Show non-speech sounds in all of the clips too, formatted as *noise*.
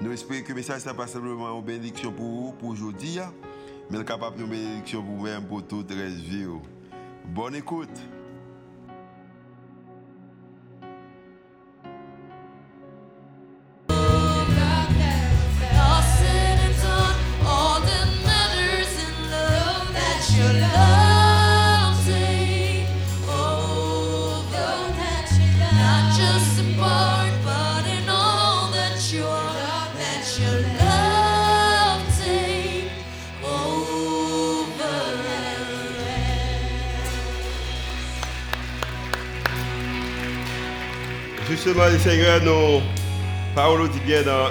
Nous espérons que le message n'est pas simplement une bénédiction pour vous, pour aujourd'hui, mais capable de bénédiction pour vous-même, pour toute la vie. Bonne écoute. Justement, le Seigneur nous parole dit bien dans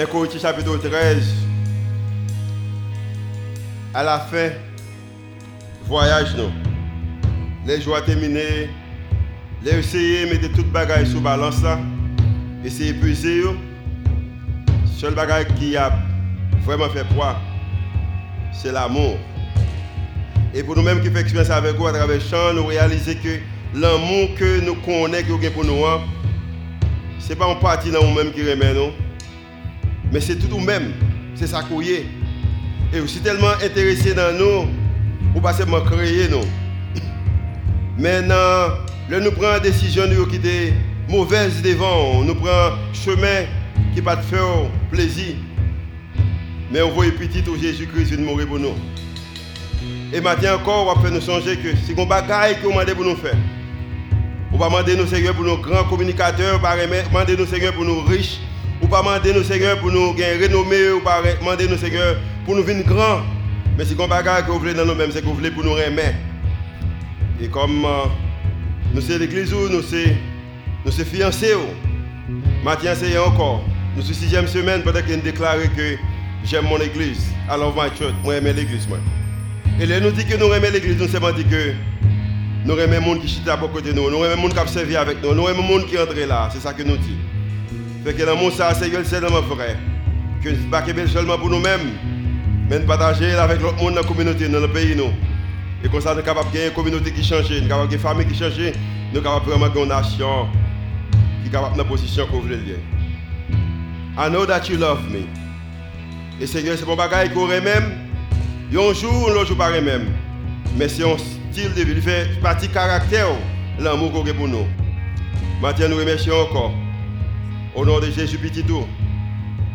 1 Corinthiens chapitre 13, à la fin, voyage nous. Les jours terminés, les essayer de mettre toute bagaille sur balance là, essayer de peser. Seul bagaille qui a vraiment fait poids, c'est l'amour. Et pour nous-mêmes qui faisons expérience avec vous à travers le chant, nous réalisons que l'amour que nous connaissons pour nous, hein, ce n'est pas un parti dans nous-mêmes qui remet mais c'est tout nous-mêmes, c'est ça qu'on est. Et aussi tellement intéressé dans nous, pour pas seulement créer *coughs* nous. Maintenant, nous prenons une décision de quitter mauvaise devant, nous prenons chemin qui pas de faire plaisir. Mais on voit petit où Jésus-Christ vient mourir pour nous. Et maintenant encore, on va faire nous songer que c'est un bagage qu'on demande pour nous faire. On va demander nos Seigneur pour nos grands communicateurs, on va demander nos Seigneur pour nos riches, on va demander nos Seigneur pour nous gagner renommée, on va demander nos Seigneur pour nous venir grands. Mais un bagage que vous voulez dans nous-mêmes, c'est que vous voulez pour nous remettre. Et comme euh, nous sommes l'église nous sommes fiancés, maintenant c'est encore. Nous sommes sixième semaine, peut-être qu'il déclaré que j'aime mon église. Love my church. Moi, j'aime l'église. Moi. Et là, nous dit que nous aimons l'église, nous dire que nous aimons les gens qui chita à côté de nous, nous aimons les gens qui servi avec nous, nous aimons les gens qui entrent là. C'est ça que nous dit. Fait que dans mon ça, c'est seulement vrai. Que ce n'est pas seulement pour nous-mêmes, mais nous partager avec l'autre monde dans la communauté, dans le pays. Nous. Et comme ça, nous sommes capables de gagner une communauté qui change, nous sommes une famille qui change, nous sommes capables vraiment de une nation qui est capable de la position que vous voulez I know that you love me. Et Seigneur, c'est mon bagage qu'on même. Un jour, l'autre jour, pareil même. Mais c'est un style de vie, il fait partie caractère, l'amour qu'on a pour nous. Maintenant, nous remercions encore. Au nom de Jésus Petit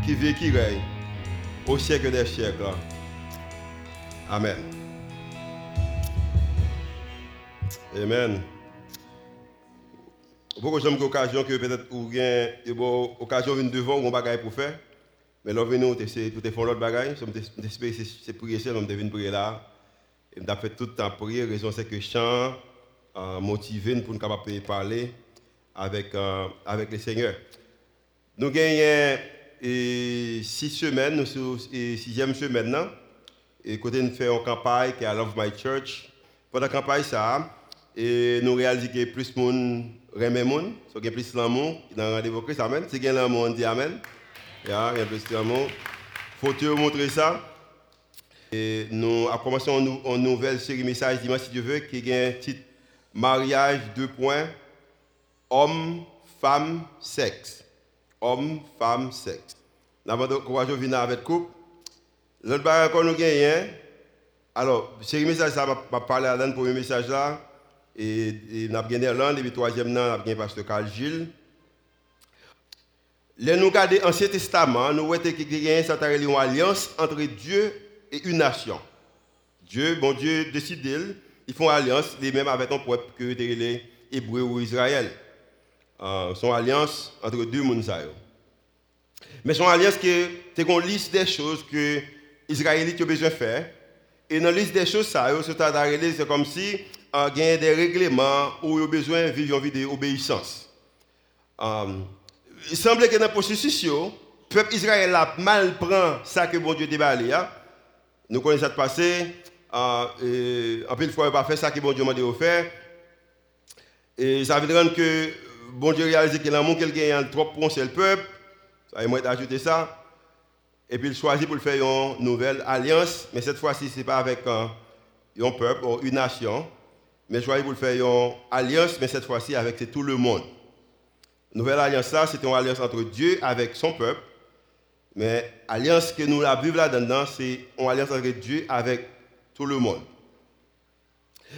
qui vit, qui règne, au siècle des siècles. Amen. Amen. Beaucoup ont l'occasion que peut-être vous avez de venir devant, vous avez pour faire. Mais là, nous, tu fais l'autre bagaille. C'est prier seul, on devine prier là. Et on fait tout le temps prier. La raison, c'est que chant euh, motivé pour nous capables parler avec, euh, avec le Seigneur. Nous gagnons six semaines, nous sommes sixième semaine maintenant. Et côté nous faisons une campagne qui est I Love My Church. Pendant la campagne, ça, et nous réalisons que plus de monde remet le monde, il y a plus d'amour dans le rendez-vous Christ. Amen. Si a l'amour, on dit Amen. Il y a plus d'amour. Faut te montrer ça. Et nous avons commencé une, nouvelle série message dimanche, si Dieu veut, qui a un titre Mariage, deux points, homme, femme, sexe. Homme, femme, sexe. Nous avons encouragé à venir avec couple. L'autre barrière qu'on nous gagne, alors, série message, ça va parler à l'un le message là. Et, nous avons gagné l'un, et puis troisième, nous avons gagné Pasteur Carl Gilles. Là, nous l'Ancien Testament, nous voyons qu'il y a une alliance entre Dieu et une nation. Dieu, bon Dieu, décide ils font alliance, les mêmes avec un peuple que les Hébreux ou Israël. Euh, son alliance entre deux mondes. Mais son alliance, c'est une liste des choses que les Israélites ont besoin de faire. Et dans la liste des choses, c'est comme si il y a des règlements où ils ont besoin de vivre une vie d'obéissance. Euh, il semble que dans le processus, peuple Israël a mal prend ça que bon Dieu déballe. Hein? Nous connaissons ça de passé. Euh, en plus, fois, il pas fait ça que bon Dieu m'a dit de faire. Et ça veut dire que bon Dieu réalise que l'amour qu'il gagne trop pour un seul peuple. Ça va ajouter ça. Et puis il choisit pour faire une nouvelle alliance. Mais cette fois-ci, ce n'est pas avec un, un peuple ou une nation. Mais il choisit pour faire une alliance, mais cette fois-ci avec tout le monde. Nouvelle alliance là, c'est une alliance entre Dieu avec son peuple. Mais alliance que nous la Bible là-dedans, c'est une alliance entre Dieu avec tout le monde.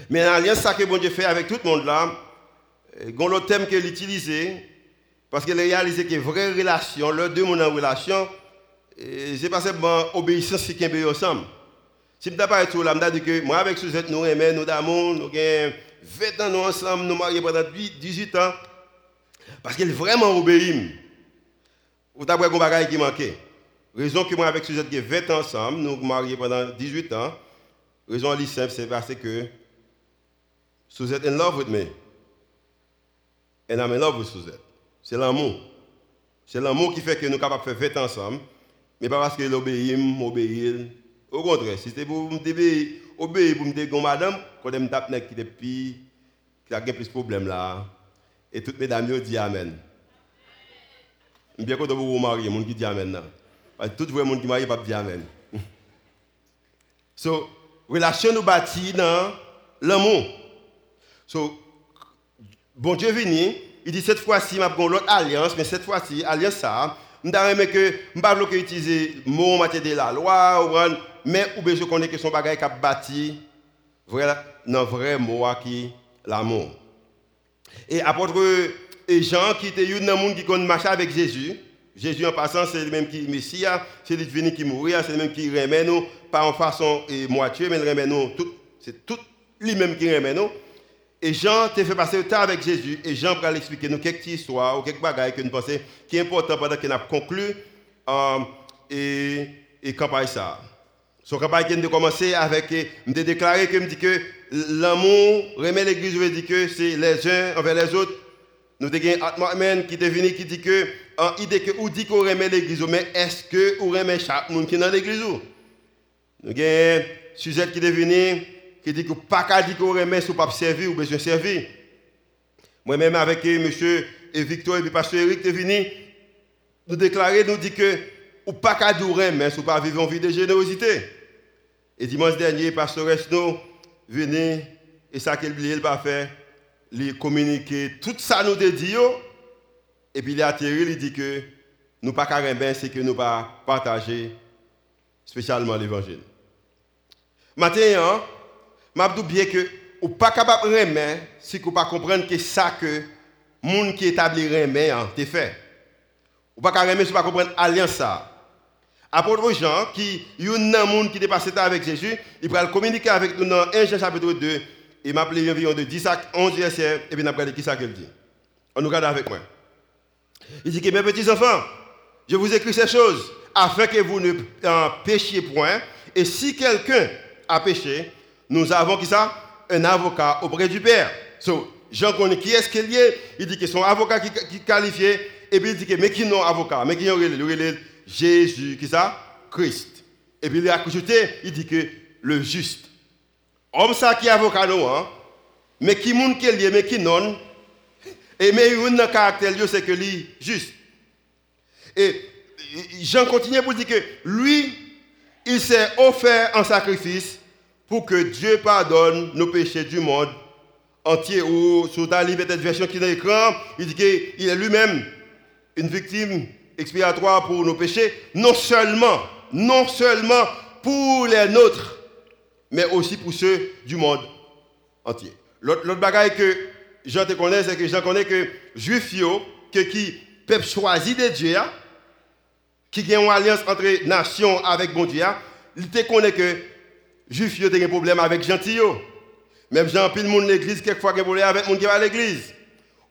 Mais l'alliance que bon Dieu fait avec tout le monde là, y a l'autre thème qu'il utilise, parce qu'il a réalisé que vraie relation, les deux mondes en relation, c'est pas seulement obéissance qui est ensemble. Si je pas tout là, je dis que moi avec Suzette, nous aimons, nous d'amour, nous avons 20 ans ensemble, nous mariés pendant 18 ans. Parce qu'il vraiment obéit. Vous avez un bagage qui manquait. Raison que moi avec Suzette, nous 20 ans ensemble, nous mariés pendant 18 ans. Raison simple, c'est parce que Suzette est in love with me. And I'm in love with Suzette. C'est l'amour. C'est l'amour qui fait que nous sommes capables de faire 20 ans ensemble. Mais pas parce qu'il obéit, obéit. Au contraire, si c'était pour m'obéir, obéir pour me dire, madame, quand je me tape qui depuis, qui a plus de problèmes là. Et toutes mesdames disent Amen. Je suis bien content de vous marier, les gens qui disent Amen. Parce que tout le monde qui marie, pas dire Amen. *laughs* So, relation nous bâtit dans l'amour. So, bon Dieu venu, il dit cette fois-ci, je vais l'autre alliance, mais cette fois-ci, alliance ça, je ne je pas utiliser le mot en matière de la loi, mais ou je connais que son bagage qui a bâti dans vrai mot qui? L'amour. Et apôtre Jean qui était un monde qui connaît marché avec Jésus. Jésus en passant, c'est le même qui Messie, c'est lui venu qui mourir, c'est le même qui remet nous, pas en façon et moitié, mais remet nous, c'est tout lui-même qui remet nous. Et Jean t'a fait passer le temps avec Jésus. Et Jean va expliquer nous quelques histoires ou quelques bagages que nous pensons qui est important pendant qu'il a conclu euh, et, et campagne ça. Campagne qui a commencé avec, me déclaré que me dit que l'amour remet l'église, je que c'est les uns envers les autres. Nous avons Atman qui est venu qui dit que, en idée que ou dit qu'on remet l'église, mais est-ce que ou remet chaque monde qui est dans l'église? Nous avons Suzette qui est venu qui dit que pas qu'à dire qu'on remet sous pas servir ou besoin servir. Moi-même avec monsieur et Victor et le pasteur Eric est nous déclarer, nous dit que ou pas qu'à dire remet sous pas vivre en vie de générosité. Et dimanche dernier, pasteur Esno venu et ça qu'il il pas faire, il communiquer tout ça nous dit et puis il a atterri, il dit que nous pas qu'à c'est que nous pas partager spécialement l'évangile. Maintenant, m'a dit bien que ou pas capable de remettre si vous pas comprendre que ça que monde qui établit remet en te fait. Ou pas capable remettre si pas comprendre alliance ça. Apôtre Jean qui a un monde qui est passé avec Jésus, il va communiquer avec nous dans 1 Jean chapitre 2 il m'a appelé environ de 10 à 11 versets et puis il a qui ça qu'il dit. On nous regarde avec moi. Il dit que mes petits enfants, je vous écris ces choses afin que vous ne péchiez point et si quelqu'un a péché, nous avons qui ça? Un avocat auprès du Père. So, Jean connaît qui est-ce qu'il est Il dit que son avocat qui, qui qualifié, et puis il dit que mais qui non avocat? Mais qui est Jésus, qui ça Christ. Et puis il a ajouté, il dit que le juste. Homme ça qui est avocat non, hein? mais qui monde qui est mais qui non? Et mais un caractère, c'est que lui juste. Et Jean continue pour dire que lui, il s'est offert en sacrifice pour que Dieu pardonne nos péchés du monde entier. Ou sur ta version qui est dans l'écran, il dit qu'il est lui-même une victime expiatoire pour nos péchés, non seulement, non seulement pour les nôtres, mais aussi pour ceux du monde entier. L'autre bagaille que je te connais, c'est que je connais que juif que qui peuvent choisir de Dieu, qui a une alliance entre nations avec bon Dieu, il te connaît que Juif, ont des problème avec gentil. Même pile monde l'église, quelquefois, qui a problème avec monde qui à l'église.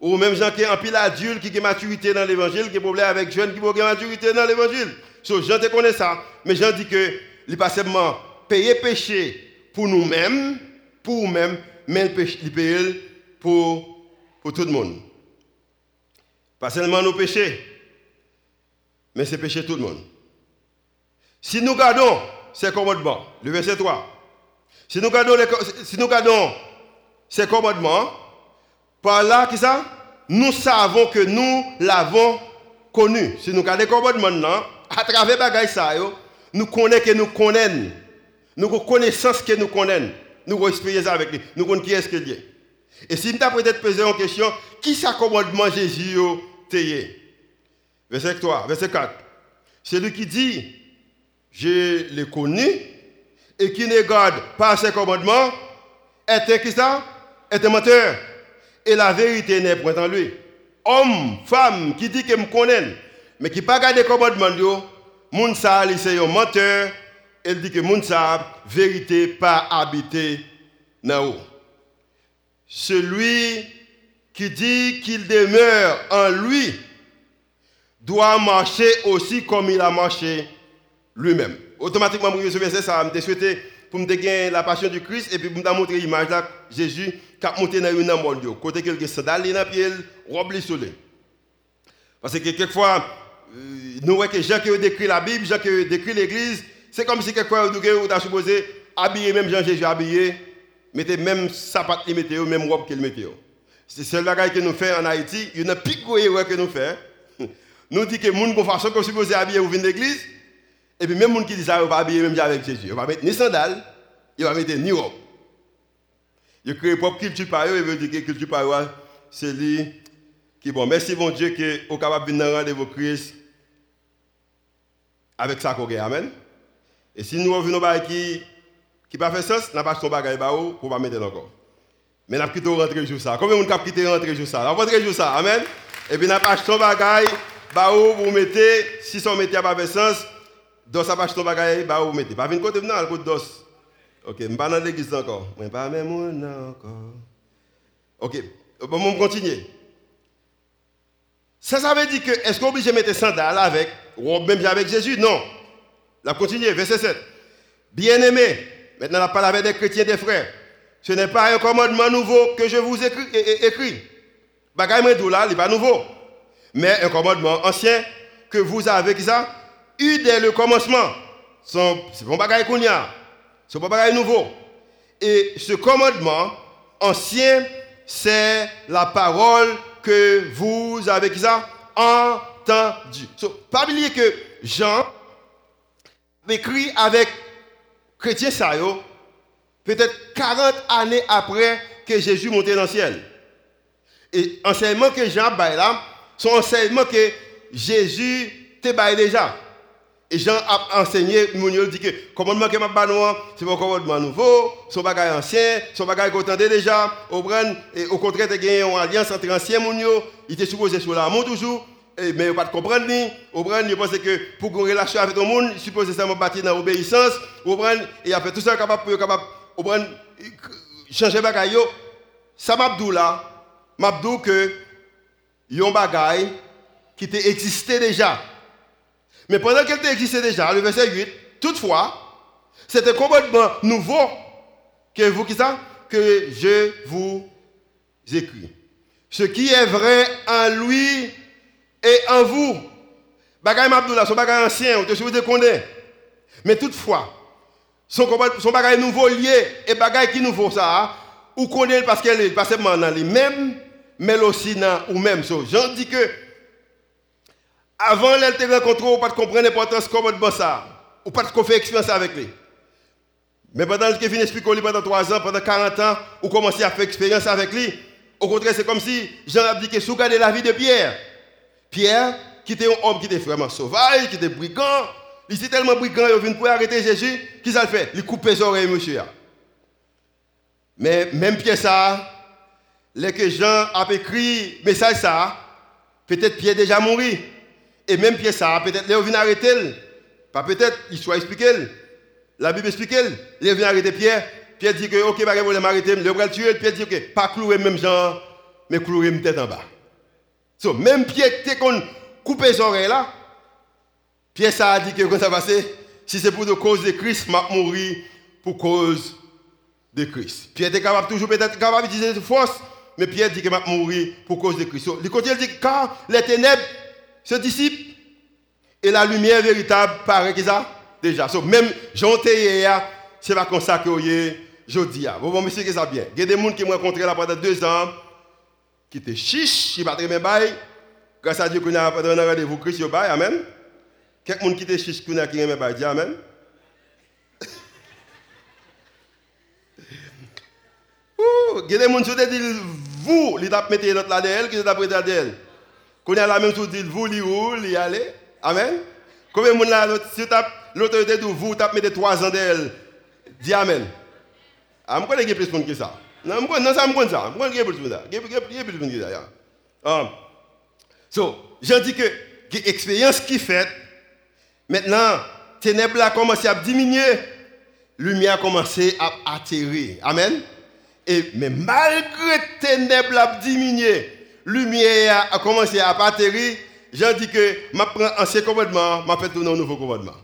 Ou même gens qui ont pile adulte, qui ont maturité dans l'évangile, qui ont problème avec jeunes qui ont maturité dans l'évangile. So, Jean te connais ça, mais Jean dit que il pas seulement payer péché pour nous-mêmes, pour nous-mêmes, mais il paye pour, pour tout le monde. Pas seulement nos péchés. mais c'est péché tout le monde. Si nous gardons ces commandements, le verset 3, si nous gardons, si nous gardons ces commandements, par là, ça? Nous savons que nous l'avons connu. Si nous gardons les commandements, à travers les ça, nous connaissons que nous connaissons. Nous connaissons ce que nous connaissons. Nous respirons avec lui. Nous connaissons qui est-ce que Dieu. Et si nous avons peut-être posé une question, qui ça commandement Jésus Verset 3, verset 4. Celui qui dit, je l'ai connu, et qui ne garde pas ses commandements, est qui ça? Est un menteur. Et la vérité n'est point en lui. Homme, femme, qui dit que me connaît, mais qui pas garde les commandements, moun sa, c'est un menteur, elle dit que moun sa, vérité pas habité dans. Celui qui dit qu'il demeure en lui doit marcher aussi comme il a marché lui-même. Automatiquement, je me ça, je souhaité pour me gagner la passion du Christ et puis pour me montrer l'image là, Jésus qui a monté dans une monde, côté quelqu'un sandales dans pied, robe soleil. Parce que quelquefois, euh, nous voyons que Jean qui a décrit la Bible, Jean qui a décrit l'Église, c'est comme si quelquefois nous avons supposé habiller même Jean Jésus habillé, mettre même sapat qu'il mettait, même robe qu'il mettait. C'est le bagage que nous faisons en Haïti, il y a pique que nous faisons. *laughs* Nous disons que les gens façon comme supposé habiller ou venir l'église, et puis même les gens qui disent ça, ils va habiller même avec Jésus. Ils va mettre ni sandales, ils va mettre ni robe. Ils créent propre culture par eux, ils veulent dire que culture par eux, c'est lui qui bon. Merci bon Dieu que vous capable de venir rendez-vous Christ avec ça qu'on Amen. Et si nous revenons à qui qui pas fait sens, n'a pas son bagage pour pas mettre encore. Mais n'a quitté rentrer jour ça. Combien de monde quitté rentrer jour ça? Rentrer jour ça. Amen. Et puis n'a pas son bagage vous mettez si son mettez à pas sens, dans sa page ton bagage bah vous mettez. Pas venir côté non, côté dos. OK, pas dans l'église encore. Je pas même encore. OK, bon on continue. Ça, ça veut dire que, est-ce qu'on est obligé de mettre sandales avec, ou même avec Jésus? Non. La continue, verset 7. Bien-aimés, maintenant on parle avec des chrétiens, des frères. Ce n'est pas un commandement nouveau que je vous écris. écris. Bagay là, il n'est pas nouveau. Mais un commandement ancien que vous avez ça, dès le commencement. Ce n'est pas bagay qu'on y a. Pas nouveau. Et ce commandement ancien, c'est la parole que vous avez ça? Entendu. pas oublier que Jean écrit avec chrétien Sayo, peut-être 40 années après que Jésus montait dans le ciel. Et enseignement que Jean baille là, son enseignement que Jésus te déjà. Et Jean a enseigné, il dit que le commandement que je c'est un commandement nouveau, son bagage ancien, son bagage qu'on entendait déjà. Au, et au contraire, il y a une alliance entre anciens mounio, il était supposé sur l'amour toujours, mais il pas de comprendre. Au il pense que pour une relation avec le monde, il supposé seulement bâtir dans l'obéissance. Au et après tout ça, capable pour capable, au changer bagage. Ça m'a dit là, m'a dit que un bagage qui existait déjà. Mais pendant qu'elle existait déjà, le verset 8, toutefois, c'est un commandement nouveau que vous qui ça? Que je vous écris. Ce qui est vrai en lui et en vous. Bagay Mabdoula, son bagage ancien, on te souhaite connaît. Mais toutefois, son, son bagage nouveau lié et bagage qui nouveau ça, ou connaît parce qu'elle est pas seulement dans lui-même, mais aussi dans ou même. So, Jean dit que avant elle te rencontré, ou pas de comprendre l'importance de ça, ou pas de faire expérience avec lui. Mais pendant qu'il vient expliquer pendant 3 ans, pendant 40 ans, ou commencé à faire expérience avec lui, au contraire, c'est comme si Jean a dit que si vous la vie de Pierre, Pierre, qui était un homme qui était vraiment sauvage, qui était brigand, il était tellement brigand, il vient pour arrêter Jésus, qu'il fait? Il coupe les oreilles, monsieur. Mais même Pierre, ça, les que Jean a écrit message ça, peut-être Pierre déjà mort. Et même Pierre ça, peut-être il vient arrêter. Pas peut-être, il soit expliqué. La Bible explique. Il vient arrêter Pierre. Pierre dit que, ok, pas de problème, arrêter. Il va le tuer. Pierre dit, ok, pas clouer même Jean, mais clouer une tête en bas. So, même Pierre, qui qu'on coupe les oreilles là, Pierre ça a dit que quand ça va passer, si c'est pour de cause de Christ, m'a mourir pour cause de Christ. Pierre était capable toujours peut-être capable d'utiliser force mais Pierre dit qu'il va mourir pour cause de Christ. Du côté, il dit car les ténèbres se dissipent Et la lumière véritable paraît que ça? Déjà. So, même Jean hier, c'est pas comme ça que je dis. Vous voyez, monsieur, que ça bien. Il y a des gens qui m'ont rencontré là pendant deux ans, qui étaient chiches, qui battent mes bails. Grâce à Dieu qu'on a un rendez-vous Christ, yo bail, amen. Quelqu'un qui était chiche, qui a qui mes bail, dis amen. *laughs* Il y a des gens qui disent vous, ils ont mis l'autre là d'elle, qui ont prêté d'elle. Y a la même chose, dit vous, li ou, li allez. Amen. Combien de monde là, si l'autorité de vous, as mis trois ans d'elle, dis Amen. Ah, je connais plus de monde que ça. Non, je connais ça, je connais ça. Je plus de monde. Je connais plus de monde que ça. Um, so, j'ai dit que l'expérience qui fait, maintenant, ténèbres a commencé à diminuer, lumière a commencé à atterrir. Amen. Et, mais malgré ténèbres a diminué, lumière a commencé à atterrir, j'ai dit que je prends ancien commandement, je fais tourner un nouveau commandement.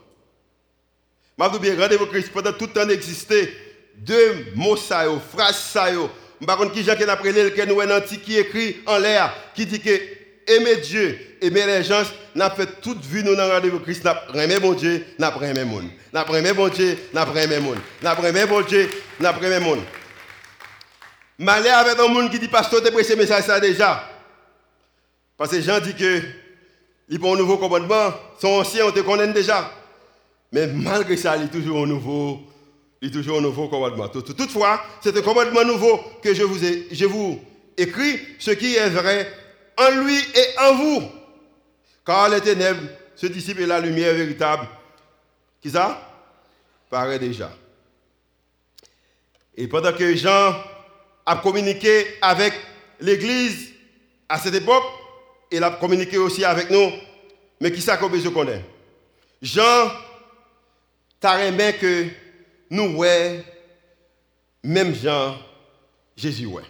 Je dis rendez-vous Christ, pendant tout le temps existé, deux mots ça, phrases ça, je ne qui j'ai appris que nous avons qui écrit en l'air, qui dit que aimer Dieu, aimer les gens, n'a fait toute vie nous dans rendez-vous Christ, n'a aimé bon Dieu, n'a aimé monde. N'a aimé bon Dieu, n'a aimé monde. N'a bon Dieu, n'a aimé. Malheur avec un monde qui dit, pasteur, tu prêché message ça déjà. Parce que Jean dit que, il prend un nouveau commandement, son ancien, on te connaît déjà. Mais malgré ça, il est toujours un nouveau, il est toujours un nouveau commandement. Toutefois, c'est un commandement nouveau que je vous, je écris, ce qui est vrai en lui et en vous. Car les ténèbres se dissipent et la lumière véritable, qui ça? Paraît déjà. Et pendant que Jean a communiqué avec l'Église à cette époque, il a communiqué aussi avec nous, mais qui ça qu'on connais Jean, t'as aimé que nous, ouais, même Jean, Jésus, ouais.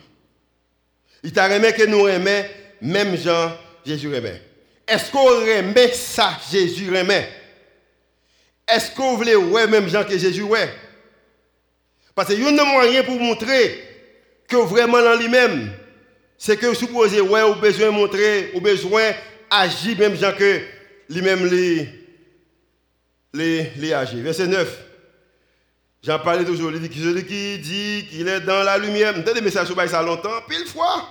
Il t'a aimé que nous aimait, même Jean, Jésus aimait. Est-ce qu'on aimait ça, Jésus aimait Est-ce qu'on voulait ouais, même Jean que Jésus ouais? Parce qu'il y a un moyen pour montrer que vraiment dans lui-même, c'est que supposé, ouais, ou besoin montrer, ou besoin agir même gens que lui-même les, les, les agir. Verset 9. J'en parlais toujours, il dit celui qui dit qu'il est dans la lumière, je des messages sur ça longtemps, pile fois.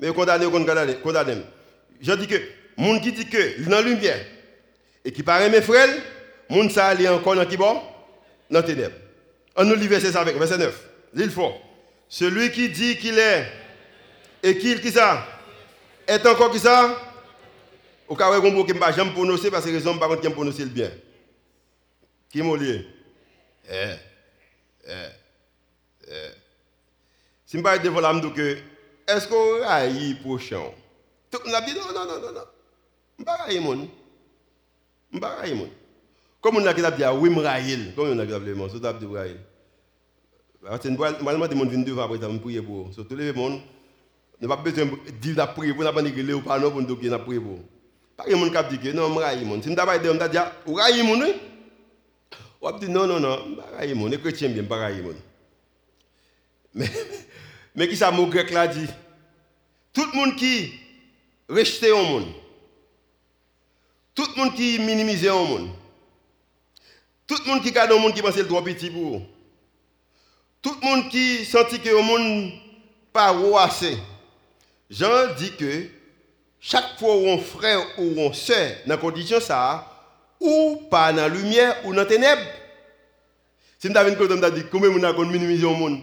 Mais condamné, condamné, condamné. Je dis que, monde qui dit que est dans la lumière, et qui paraît mes frères, monde ça est encore dans qui bon? Dans ténèbres. On nous lit verset avec, verset 9. L'île fort. Celui qui dit qu'il est et qu'il qui ça est encore qui ça Au cas où on ne pas jamais prononcer parce que raison par contre qui prononcer le bien. Qui m'a lié Eh. Eh. Eh. Si je parle devant l'âme que est-ce qu'on raille prochain Tout le monde a dit non non non non non. Je ne pas railler mon. Je pas railler mon. Comme on a dit oui, je raille. Comme on a dit mon, c'est Mwen alman te moun vin devan apre ta mwen priye pou. So tout leve moun, nou pa bezwen di la priye pou, nan pa nige le ou pa nou pou nou doke na priye pou. Pari moun kap dike, non mwen rayi moun. Si mwen tabay de, mwen ta diya, ou rayi moun e? Ou ap di, non, non, non, mwen rayi moun, e kretien bien, mwen rayi moun. Men ki sa mou grek la di, tout moun ki rejte yon moun, tout moun ki minimize yon moun, tout moun ki kade yon moun ki panse l dro piti pou ou, Tout le monde qui sentit que le monde pas assez. Jean dit que chaque fois où un frère ou un soeur dans la condition ça, ou pas dans la lumière ou dans la ténèbres. Si nous avons une dit comment on a minimisé le monde?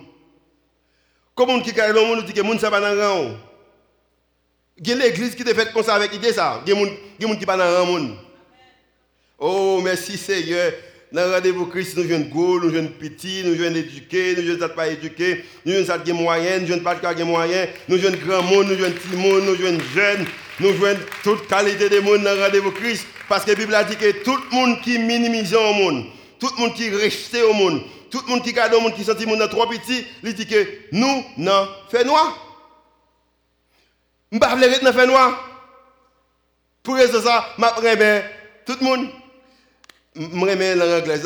Comment qui carré le monde dit que le monde ça pas dans le rang. Il y a l'église qui te fait comme ça avec l'idée ça. Il y a des gens qui pas dans le rang. Oh merci Seigneur. Dans rendez-vous Christ, nous jeunes gros, nous jeunes petits, nous jeunes éduqués, nous jeunes pas éduqués, nous jeunes moyens, nous jeunes pas moyens, nous jeunes grand monde, nous jeunes petit monde, nous jeunes jeunes, nous jeunes toute qualité de monde dans rendez-vous Christ. Parce que la Bible a dit que tout le monde qui minimise au monde, tout le monde qui reste au monde, tout le monde qui garde au monde, qui sentit monde trop petit, il dit que nous, non, fait noir. Je ne pas fait noir. Pour ça, je tout le monde. Je remets langue anglaise,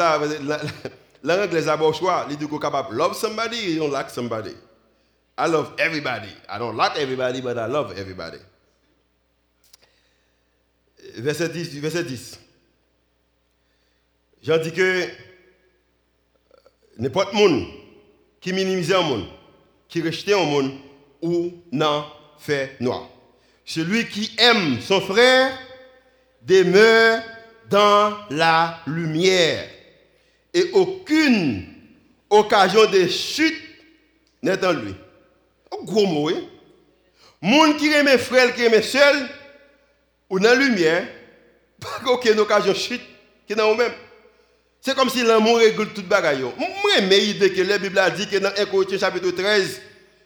langue anglaise a bon choix. Il dit qu'on love somebody, you don't like somebody. I love everybody. I don't like everybody, but I love everybody. Verset 10. Verset 10. J'en dis que n'importe monde qui minimise un monde, qui rejette un monde, ou n'en fait noir. Celui qui aime son frère demeure dans la lumière. Et aucune occasion de chute n'est en lui. Un gros mot, hein? Monde qui aime frère, qui aime seul, ou dans la lumière, *laughs* pas aucune occasion de chute qui est dans vous-même. C'est comme si l'amour règle toute bagaille. Moi, j'aime l'idée que la Bible a dit que dans 1 Corinthiens chapitre 13,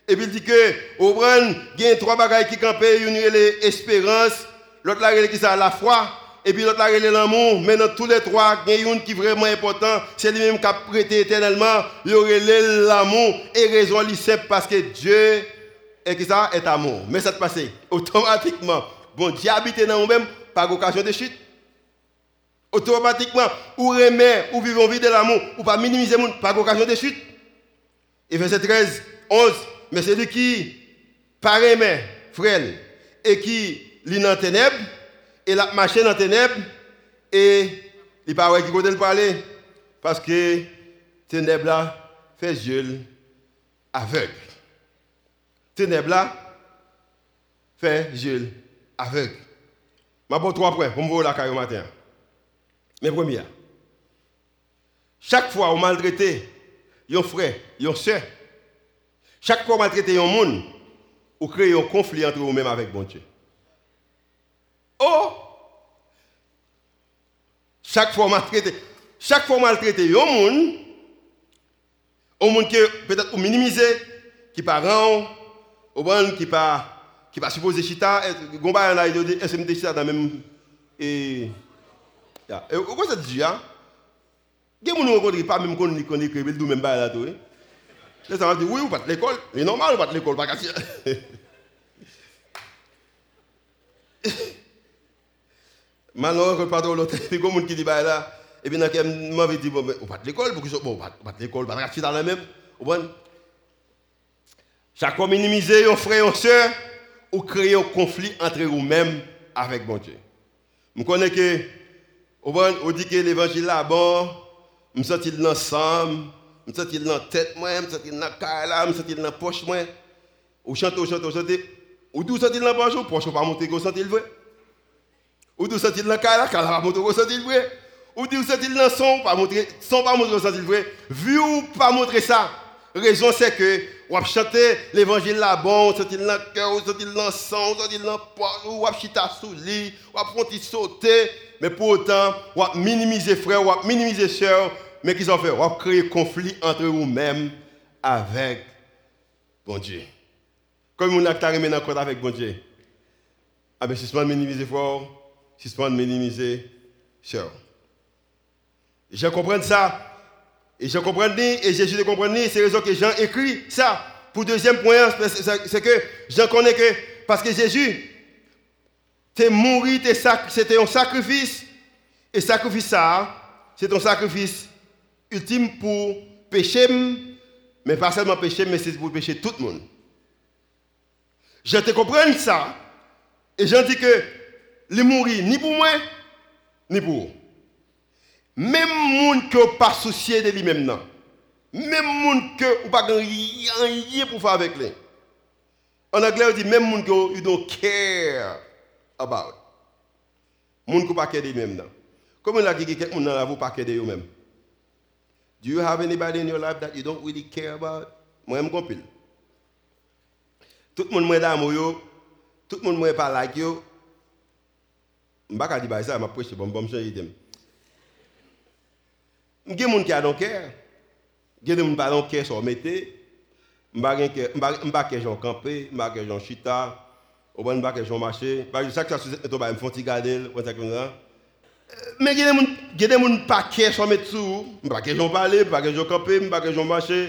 et puis il dit que, au il y trois bagailles qui campent, une est l'espérance, l'autre là, qui la foi, et puis l'autre là, l'amour. Mais tous les trois, il y a une qui est vraiment important, c'est lui-même qui a prêté éternellement, il aurait l'amour, et raison, il simple parce que Dieu est, qui ça, est amour. Mais ça te passe automatiquement. Bon, Dieu habite dans nous-mêmes par occasion de chute automatiquement, ou remet, ou vivons vie de l'amour, ou pas minimiser monde par occasion de chute. Et verset 13, 11, mais celui qui paraît frère, et qui lit dans ténèbres, et la marche dans les ténèbres, et il paraît qu'il peut parler, parce que ténèbres là fait yeux aveugle. Ténèbres là fait yeux aveugle. Je vais trois points pour me voir la carrière matin. Mais première, chaque fois on maltraité un frère, un soeur, chaque fois on maltraité un monde, on crée un conflit entre vous-même avec bon Dieu. Oh! Chaque fois maltraité, chaque fois maltraité un monde, un monde qui peut-être minimiser, qui pas rend, au bon qui pas qui pas supposé chita, gomba là il dit chita dans même et et ça dit hein? Il y a des gens qui pas même qu'on connaît que le même pas là tout. Va dire oui ou pas l'école, c'est normal pas l'école pas *laughs* je parle de l'autre, *laughs* on dit bah là, et puis dit bon, pas de l'école, pour l'école, pas de dans la même, bon. Chaque fois minimiser un frère, une soeur, ou créer un conflit entre vous-même avec Dieu. Je connais que on dit l'évangile là bon, je me sens je sens dans la tête, je me sens dans la carrière, je me sens dans la poche. Ou chante, ou chante, ou chante. Ou d'où sent-il dans la poche, poche pas monter, vous sentez le vrai. Ou d'où sent-il dans la pas monter, vous sentez le vrai. Ou d'où sent-il dans son, pas montrer, son pas montrer, sentez le vrai. Vu ou pas montrer ça, raison c'est que, ou chanter l'évangile là bon, sentez dans cœur, vous sentez dans sang, vous sentez dans la poche, ou chita sous lit, ou sauter. Mais pour autant, on minimiser frère, on minimiser soeur, mais qu'ils ont fait, on créer conflit entre vous-même avec bon Dieu. Comme on a dans compte avec bon Dieu. Ah ben, si c'est minimiser soeur. Je comprends ça. Et je comprends et Jésus de comprendre, c'est raison que Jean écrit ça. Pour deuxième point, c'est que Jean connais que, parce que Jésus, c'est mourir, c'était un sacrifice. Et sacrifice ça, c'est un sacrifice ultime pour pécher, mais pas seulement pécher, mais c'est pour pécher tout le monde. Je te comprends ça. Et j'en dis que les mourir ni pour moi, ni pour vous. Même monde qui n'a pas soucié de lui-même, même monde qui n'a pas pour faire avec lui. En anglais, on dit même monde qui don't care about. Moun qui pas de lui-même. Comment la qui quelqu'un dans la vous pas de vous-même? Do you have anybody in your life that you don't really care about? Moi, je compile. Tout le monde est d'amour, tout le monde est pas like yo. Mbak a di bay sa, m ap preche, bon bon msye idem. Mge moun ki adon kèr, gen de moun balon kèr sou mette, mbak e jan kampe, mbak e jan chita, ou ban mbak e jan mache, mbak e sak sa sou eto bay mfonti gadel, wè sak yon zan. Men gen de moun, gen de moun pa kèr sou mette sou, mbak e jan pale, mbak e jan kampe, mbak e jan mache,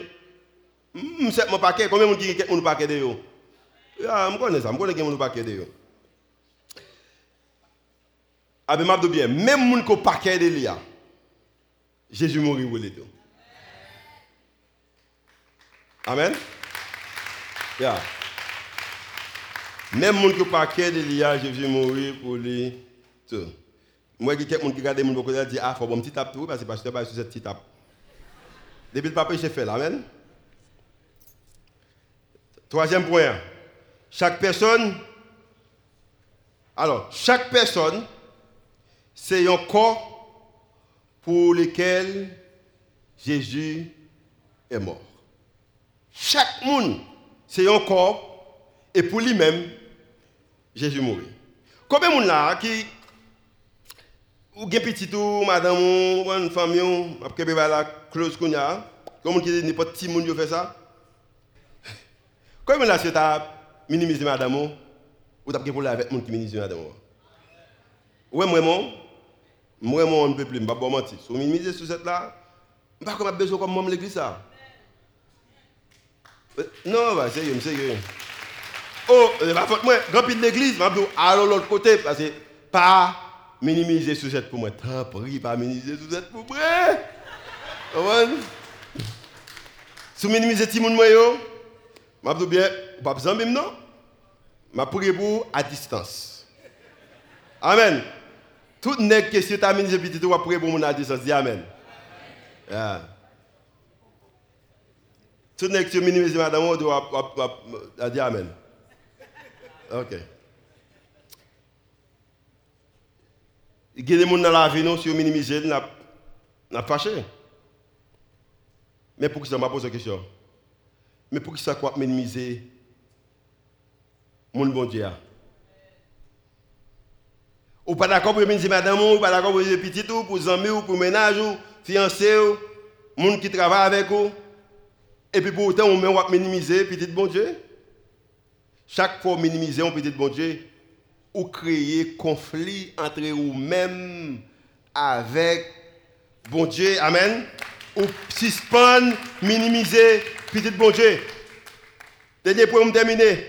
msep moun pa kèr, konwen moun ki gen moun pa kèr de yo? Ya, m konen sa, m konen gen moun pa kèr de yo. Ben, je bien, même les gens qui ne pas de lui, Jésus mourit les deux. Amen. Yeah. Même les gens qui ne pas de lui, Jésus mourit pour les deux. Moi, quelqu'un qui regarde mon côté dit Ah, faut bon petit tape tout, parce que pasteur pas sur cette petite tape. Depuis le papa, j'ai fait amen. Troisième point. Chaque personne, alors, chaque personne, c'est un corps pour lequel Jésus est mort. Chaque monde, c'est un corps, et pour lui-même, Jésus mourit. Combien de monde là qui ou gen petit ou madame ou une famille après la close qu'on a comme qui dit n'importe petit monde fait ça Combien là c'est ta minimiser madame ou pour avec qui madame Ouais vraiment vraiment on ne peut plus pas bon mentir. Si minimiser sur cette là, pas comme besoin comme moi l'église. Euh, non, bah, sérieux, sérieux. Oh, la faute moi, grand de l'église, je vais aller l'autre côté parce que pas minimiser Suzette pour moi. Tant pis, pas minimiser Suzette pour moi. Comment Si vous minimisez le monde, je vais bien, pas besoin même non? Je vais pour à distance. Amen. Tout nègre que si tu as minimiser petit, prier pour mon à distance. Dis Amen. Yeah. Tout nègre que tu minimises madame, tu vas dire Amen. Ok. Il y a des gens dans la vie, nous, si vous minimisez, nous n'a fâché. Mais pour qui ça m'a posé la question? Mais pour qui ça quoi minimiser mon bon Dieu? Ou pas d'accord pour minimiser madame ou pas d'accord pour minimiser petit ou pour amis ou pour ménage ou fiancé ou monde qui travaille avec vous et puis pour autant on met minimiser petit bon Dieu chaque fois minimiser un petit bon Dieu, ou créer conflit entre vous-même avec bon Dieu. Amen. Ou suspendre, minimiser petit bon Dieu. Dernier point terminer.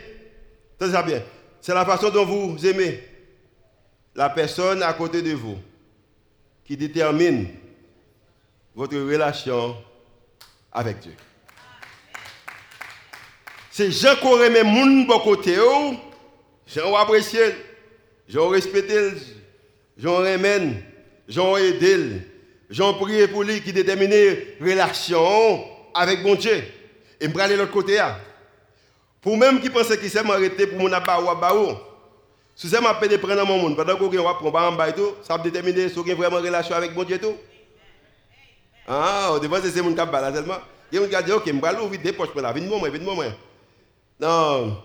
C'est la façon dont vous aimez la personne à côté de vous qui détermine votre relation avec Dieu. C'est gens qui auraient même moun bon côté, gens apprécié, gens respecté, gens remène, gens aidé, gens prié pour lui qui détermine relation avec bon Dieu. Et me aller de l'autre côté. Pour même qui pensent qu'il s'est arrêté pour mon abaou abaou. Si c'est m'a de prendre mon monde, pendant qu'on va prendre en bas tout, ça va déterminer si vous avez vraiment relation avec bon Dieu tout. Ah, au départ c'est mon cap là seulement. Un qui dit OK, je vais ouvrir des poches pour la vie de moi, vie moi. Non.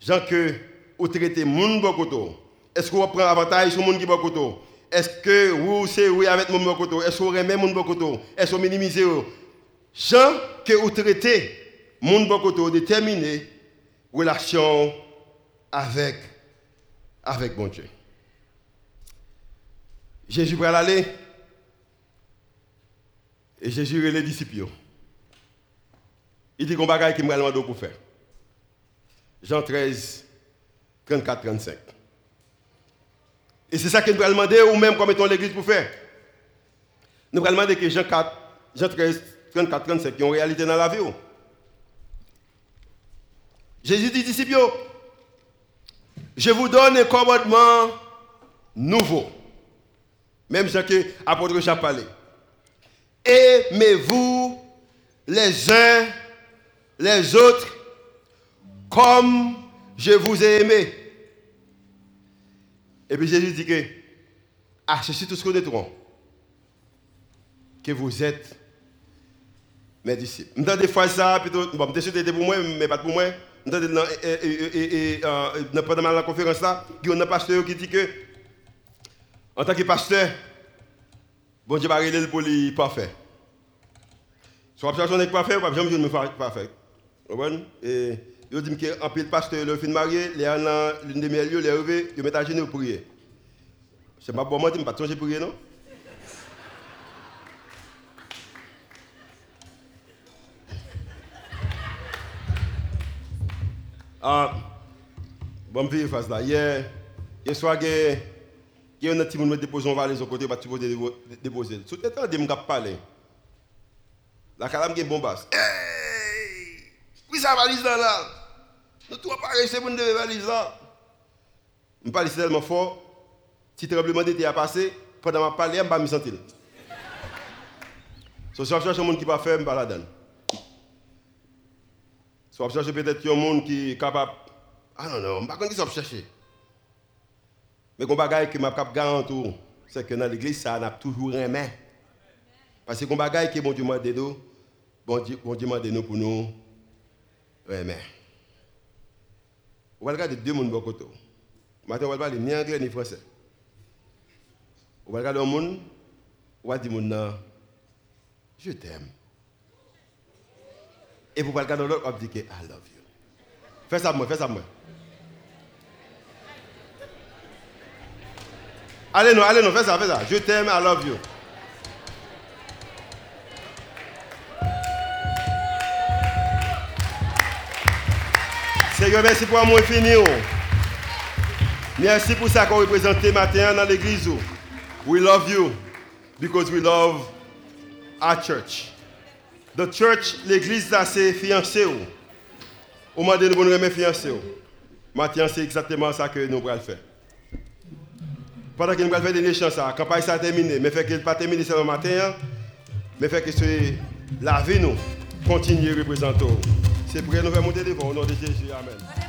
Jean que vous traitez moun bokoto. Est-ce que vous prenez avantage sur moun qui bokoto? Est-ce que vous c'est oui avec moun bokoto? Est-ce que vous remet moun bokoto? Est-ce que vous minimisez? Jean que vous traitez moun bokoto déterminer relation avec avec mon Dieu. Jésus va aller et Jésus et les disciples. Il dit qu'on va qui m'a demandé pour faire. Jean 13, 34, 35. Et c'est ça que nous allons demander, ou même comme étant l'église pour faire. Nous allons demander que Jean, 4, Jean 13, 34, 35, qui ont réalité dans la vie. Jésus dit, disciples, je vous donne un commandement nouveau. Même Jean que apôtre Jean parlait. Aimez-vous les uns les autres comme je vous ai aimé. Et puis Jésus dit que, ah, je suis tout ce que vous êtes mes disciples. Je des fois ça, plutôt, bon, pour moi, mais pas pour moi. Je pendant la conférence là, il y a un pasteur qui dit que, en tant que pasteur, bon Dieu va régler pour lui parfait. Soit personne n'est parfait, ou pas jamais me parfait. Vous comprenez? Yo dit que en pile pasteur le fin marié, les en l'une des meilleurs lieux, les rêver, yo mettent à genoux pour prier. C'est pas bon moi, je pas changer prier non? Ah, bon, je face là. Hier, hier soir, il y a un petit monde qui dépose un valise au côté, tu peux déposer. Tout le temps, je me parler. La calame qui est bombasse. Hey! Oui, ça valise là, là. Nous tous pareil, c'est pour nous valise là. Je parle tellement fort. Si tremblement d'été a passé, pendant ma parler, je ne me sentir. So, si je cherche un monde qui va faire, je ne vais pas la donner. So, je cherche peut-être un monde qui est capable. Ah non, non, je ne sais pas qui chercher. Mais qu'on bagaille que m'a cap garantir, c'est que dans l'église ça n'a toujours aimé. Parce que qu'on bagaille que bon Dieu m'a dit bon Dieu bon Dieu m'a nous pour nous aimer. On va regarder deux mondes côté. Maintenant on va parler ni anglais ni français. On va regarder un monde, on va dire je t'aime. Et vous va regarder l'autre, va dire que I love you. Fais ça moi, fais ça moi. Allez, non, allez, non, fais ça, fais ça. Je t'aime, I love you. Seigneur, merci pour moi fini. Oh. Merci pour ça qu'on représente matin dans l'église. Oh. We love you because we love our church. The church, l'église, c'est fiancé. Au moment de nous remettre fiancé. Matin, c'est exactement ça que nous allons faire. Pendant que nous allons faire des nations, la campagne s'est terminée, mais fait qu'elle pas terminée ce matin, mais fait que la vie nous continue à représenter. C'est pour que nous faire monter devant au nom de Jésus. Amen.